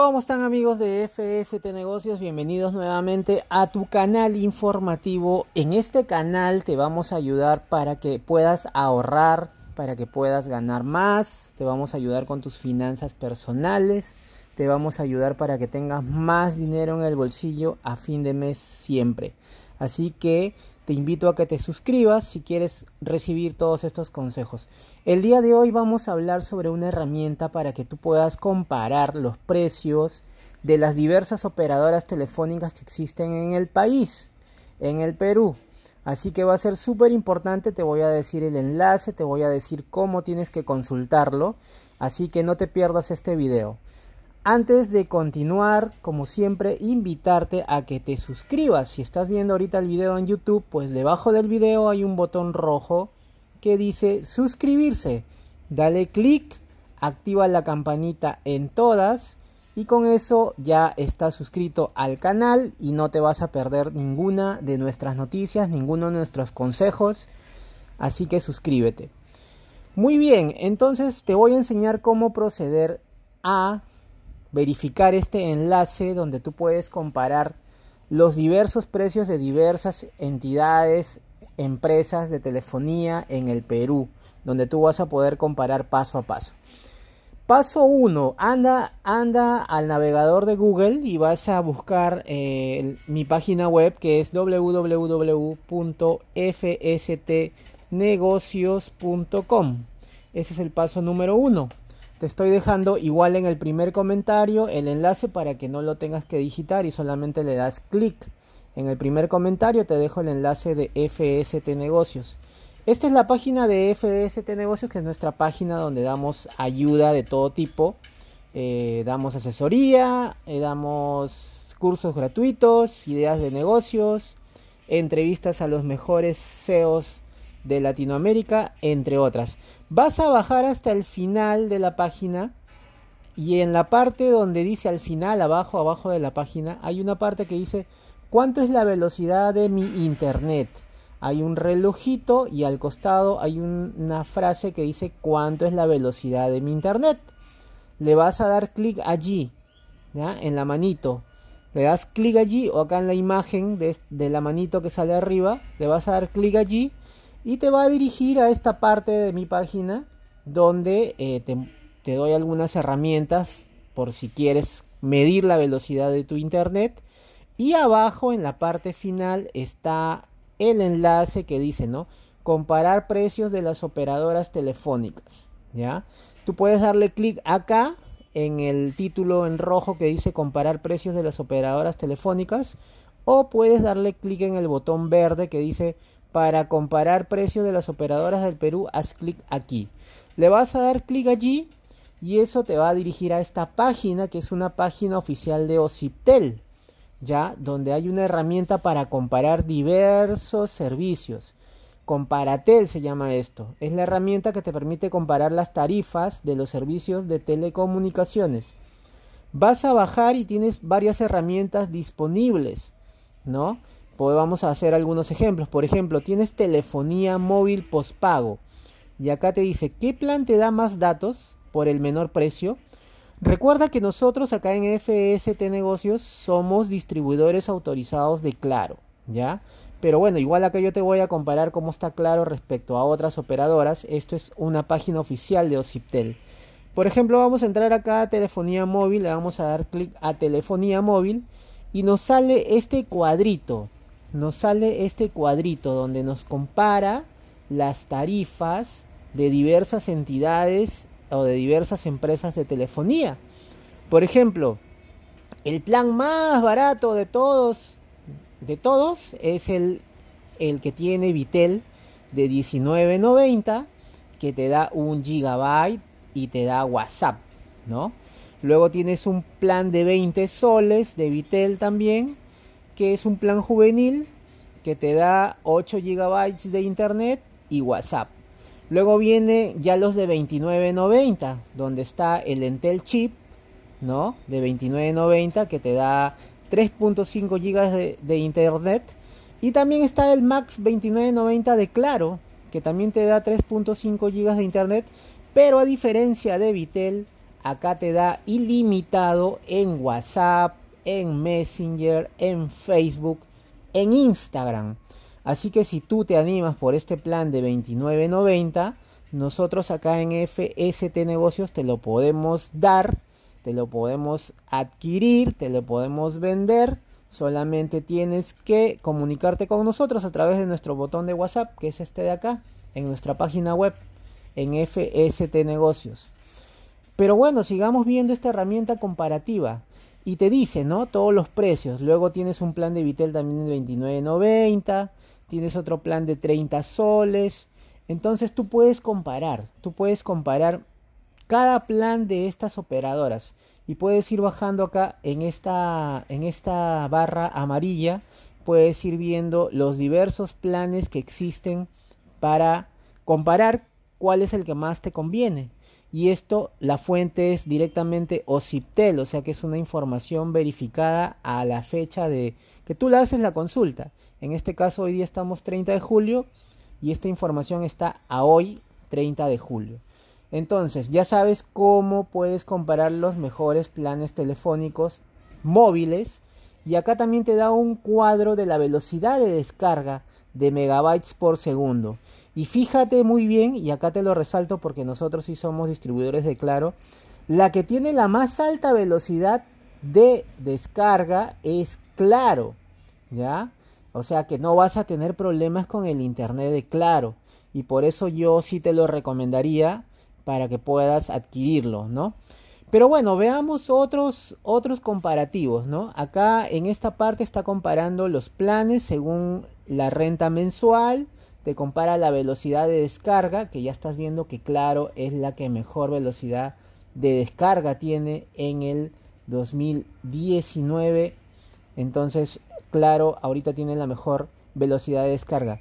¿Cómo están amigos de FST Negocios? Bienvenidos nuevamente a tu canal informativo. En este canal te vamos a ayudar para que puedas ahorrar, para que puedas ganar más, te vamos a ayudar con tus finanzas personales, te vamos a ayudar para que tengas más dinero en el bolsillo a fin de mes siempre. Así que te invito a que te suscribas si quieres recibir todos estos consejos. El día de hoy vamos a hablar sobre una herramienta para que tú puedas comparar los precios de las diversas operadoras telefónicas que existen en el país, en el Perú. Así que va a ser súper importante, te voy a decir el enlace, te voy a decir cómo tienes que consultarlo, así que no te pierdas este video. Antes de continuar, como siempre, invitarte a que te suscribas. Si estás viendo ahorita el video en YouTube, pues debajo del video hay un botón rojo que dice suscribirse. Dale clic, activa la campanita en todas y con eso ya estás suscrito al canal y no te vas a perder ninguna de nuestras noticias, ninguno de nuestros consejos. Así que suscríbete. Muy bien, entonces te voy a enseñar cómo proceder a verificar este enlace donde tú puedes comparar los diversos precios de diversas entidades, empresas de telefonía en el Perú, donde tú vas a poder comparar paso a paso. Paso 1, anda, anda al navegador de Google y vas a buscar eh, mi página web que es www.fstnegocios.com. Ese es el paso número 1. Te estoy dejando igual en el primer comentario el enlace para que no lo tengas que digitar y solamente le das clic. En el primer comentario te dejo el enlace de FST Negocios. Esta es la página de FST Negocios, que es nuestra página donde damos ayuda de todo tipo. Eh, damos asesoría, eh, damos cursos gratuitos, ideas de negocios, entrevistas a los mejores CEOs de Latinoamérica, entre otras. Vas a bajar hasta el final de la página y en la parte donde dice al final, abajo, abajo de la página, hay una parte que dice cuánto es la velocidad de mi internet. Hay un relojito y al costado hay una frase que dice cuánto es la velocidad de mi internet. Le vas a dar clic allí, ¿ya? en la manito. Le das clic allí o acá en la imagen de, de la manito que sale arriba. Le vas a dar clic allí y te va a dirigir a esta parte de mi página donde eh, te, doy algunas herramientas por si quieres medir la velocidad de tu internet. Y abajo en la parte final está el enlace que dice no comparar precios de las operadoras telefónicas ya tú puedes darle clic acá en el título en rojo que dice comparar precios de las operadoras telefónicas o puedes darle clic en el botón verde que dice para comparar precios de las operadoras del Perú, haz clic aquí. Le vas a dar clic allí y eso te va a dirigir a esta página que es una página oficial de Ociptel, ya donde hay una herramienta para comparar diversos servicios. Comparatel se llama esto. Es la herramienta que te permite comparar las tarifas de los servicios de telecomunicaciones. Vas a bajar y tienes varias herramientas disponibles, ¿no? Pues vamos a hacer algunos ejemplos. Por ejemplo, tienes telefonía móvil postpago. Y acá te dice, ¿qué plan te da más datos por el menor precio? Recuerda que nosotros acá en FST Negocios somos distribuidores autorizados de Claro, ¿ya? Pero bueno, igual acá yo te voy a comparar cómo está Claro respecto a otras operadoras. Esto es una página oficial de Ociptel. Por ejemplo, vamos a entrar acá a telefonía móvil, le vamos a dar clic a telefonía móvil y nos sale este cuadrito nos sale este cuadrito donde nos compara las tarifas de diversas entidades o de diversas empresas de telefonía. Por ejemplo, el plan más barato de todos, de todos es el, el que tiene Vitel de 19.90 que te da un gigabyte y te da WhatsApp, ¿no? Luego tienes un plan de 20 soles de Vitel también que es un plan juvenil que te da 8 GB de internet y WhatsApp. Luego viene ya los de 29.90, donde está el Entel chip, ¿no? De 29.90 que te da 3.5 GB de, internet. Y también está el Max 29.90 de Claro, que también te da 3.5 GB de internet. Pero a diferencia de Vitel, acá te da ilimitado en WhatsApp, en Messenger, en Facebook, en Instagram. Así que si tú te animas por este plan de 29.90, nosotros acá en FST Negocios te lo podemos dar, te lo podemos adquirir, te lo podemos vender. Solamente tienes que comunicarte con nosotros a través de nuestro botón de WhatsApp, que es este de acá, en nuestra página web, en FST Negocios. Pero bueno, sigamos viendo esta herramienta comparativa. Y te dice, ¿no? Todos los precios. Luego tienes un plan de Vitel también de 29.90. Tienes otro plan de 30 soles. Entonces tú puedes comparar. Tú puedes comparar cada plan de estas operadoras. Y puedes ir bajando acá en esta, en esta barra amarilla. Puedes ir viendo los diversos planes que existen para comparar cuál es el que más te conviene y esto la fuente es directamente OCIPTEL, o sea que es una información verificada a la fecha de que tú le haces la consulta. En este caso hoy día estamos 30 de julio y esta información está a hoy 30 de julio. Entonces ya sabes cómo puedes comparar los mejores planes telefónicos móviles y acá también te da un cuadro de la velocidad de descarga de megabytes por segundo. Y fíjate muy bien, y acá te lo resalto porque nosotros sí somos distribuidores de Claro, la que tiene la más alta velocidad de descarga es Claro, ¿ya? O sea que no vas a tener problemas con el internet de Claro. Y por eso yo sí te lo recomendaría para que puedas adquirirlo, ¿no? Pero bueno, veamos otros, otros comparativos, ¿no? Acá en esta parte está comparando los planes según la renta mensual, te compara la velocidad de descarga, que ya estás viendo que claro es la que mejor velocidad de descarga tiene en el 2019. Entonces, claro, ahorita tiene la mejor velocidad de descarga.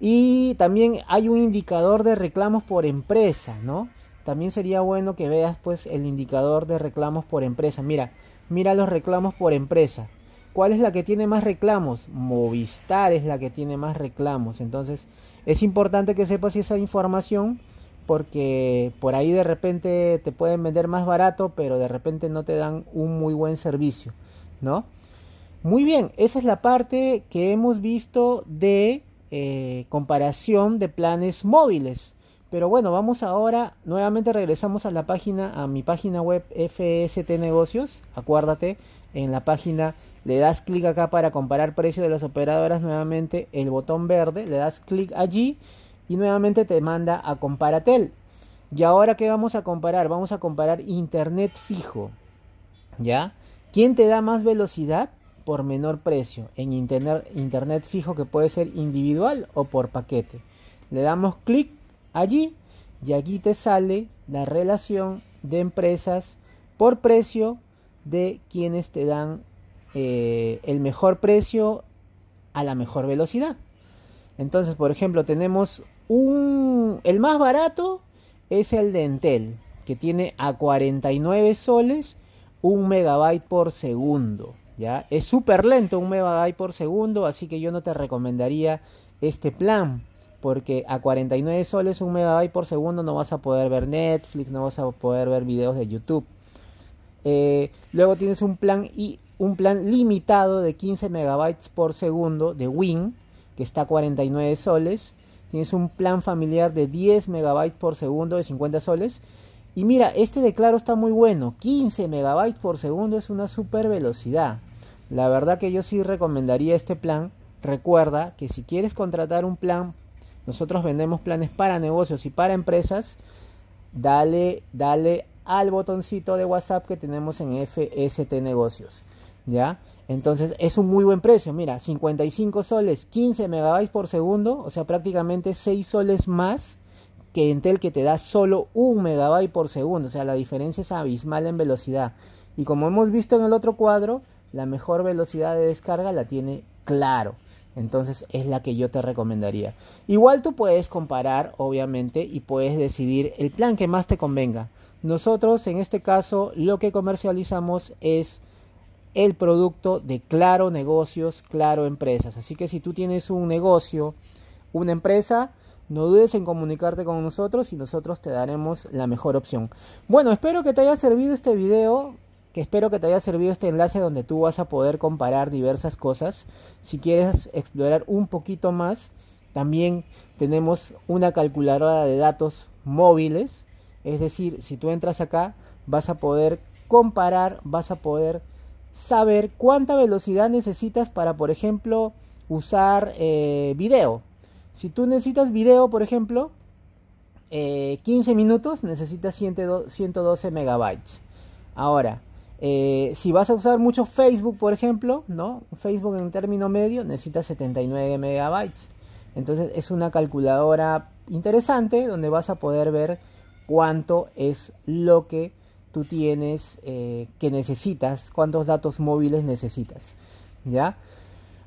Y también hay un indicador de reclamos por empresa, ¿no? También sería bueno que veas pues el indicador de reclamos por empresa. Mira, mira los reclamos por empresa. ¿Cuál es la que tiene más reclamos? Movistar es la que tiene más reclamos. Entonces es importante que sepas esa información porque por ahí de repente te pueden vender más barato, pero de repente no te dan un muy buen servicio, ¿no? Muy bien, esa es la parte que hemos visto de eh, comparación de planes móviles. Pero bueno, vamos ahora, nuevamente regresamos a la página, a mi página web FST Negocios. Acuérdate, en la página le das clic acá para comparar precios de las operadoras, nuevamente el botón verde, le das clic allí y nuevamente te manda a Comparatel. Y ahora qué vamos a comparar? Vamos a comparar internet fijo. ¿Ya? ¿Quién te da más velocidad? Por menor precio. En internet, internet fijo que puede ser individual o por paquete. Le damos clic allí y aquí te sale la relación de empresas por precio de quienes te dan eh, el mejor precio a la mejor velocidad. Entonces, por ejemplo, tenemos un... El más barato es el de Entel, que tiene a 49 soles un megabyte por segundo. ¿ya? Es súper lento un megabyte por segundo, así que yo no te recomendaría este plan porque a 49 soles un megabyte por segundo no vas a poder ver Netflix, no vas a poder ver videos de YouTube. Eh, luego tienes un plan y un plan limitado de 15 megabytes por segundo de Win, que está a 49 soles. Tienes un plan familiar de 10 megabytes por segundo de 50 soles. Y mira, este de Claro está muy bueno. 15 megabytes por segundo es una super velocidad. La verdad que yo sí recomendaría este plan. Recuerda que si quieres contratar un plan nosotros vendemos planes para negocios y para empresas. Dale, dale al botoncito de WhatsApp que tenemos en FST Negocios. ¿Ya? Entonces es un muy buen precio. Mira, 55 soles, 15 megabytes por segundo, o sea, prácticamente 6 soles más que Entel que te da solo 1 megabyte por segundo. O sea, la diferencia es abismal en velocidad. Y como hemos visto en el otro cuadro, la mejor velocidad de descarga la tiene claro. Entonces es la que yo te recomendaría. Igual tú puedes comparar, obviamente, y puedes decidir el plan que más te convenga. Nosotros, en este caso, lo que comercializamos es el producto de Claro Negocios, Claro Empresas. Así que si tú tienes un negocio, una empresa, no dudes en comunicarte con nosotros y nosotros te daremos la mejor opción. Bueno, espero que te haya servido este video, que espero que te haya servido este enlace donde tú vas a poder comparar diversas cosas. Si quieres explorar un poquito más, también tenemos una calculadora de datos móviles, es decir, si tú entras acá, vas a poder comparar, vas a poder saber cuánta velocidad necesitas para, por ejemplo, usar eh, video. Si tú necesitas video, por ejemplo, 15 eh, minutos, necesitas 112 megabytes. Ahora, eh, si vas a usar mucho Facebook, por ejemplo, ¿no? Facebook en término medio, necesitas 79 megabytes. Entonces es una calculadora interesante donde vas a poder ver cuánto es lo que tú tienes eh, que necesitas, cuántos datos móviles necesitas. ¿Ya?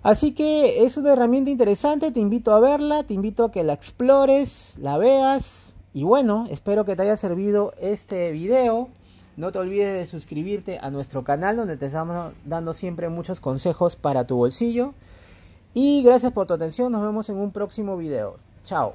Así que es una herramienta interesante, te invito a verla, te invito a que la explores, la veas y bueno, espero que te haya servido este video. No te olvides de suscribirte a nuestro canal donde te estamos dando siempre muchos consejos para tu bolsillo. Y gracias por tu atención, nos vemos en un próximo video. Chao.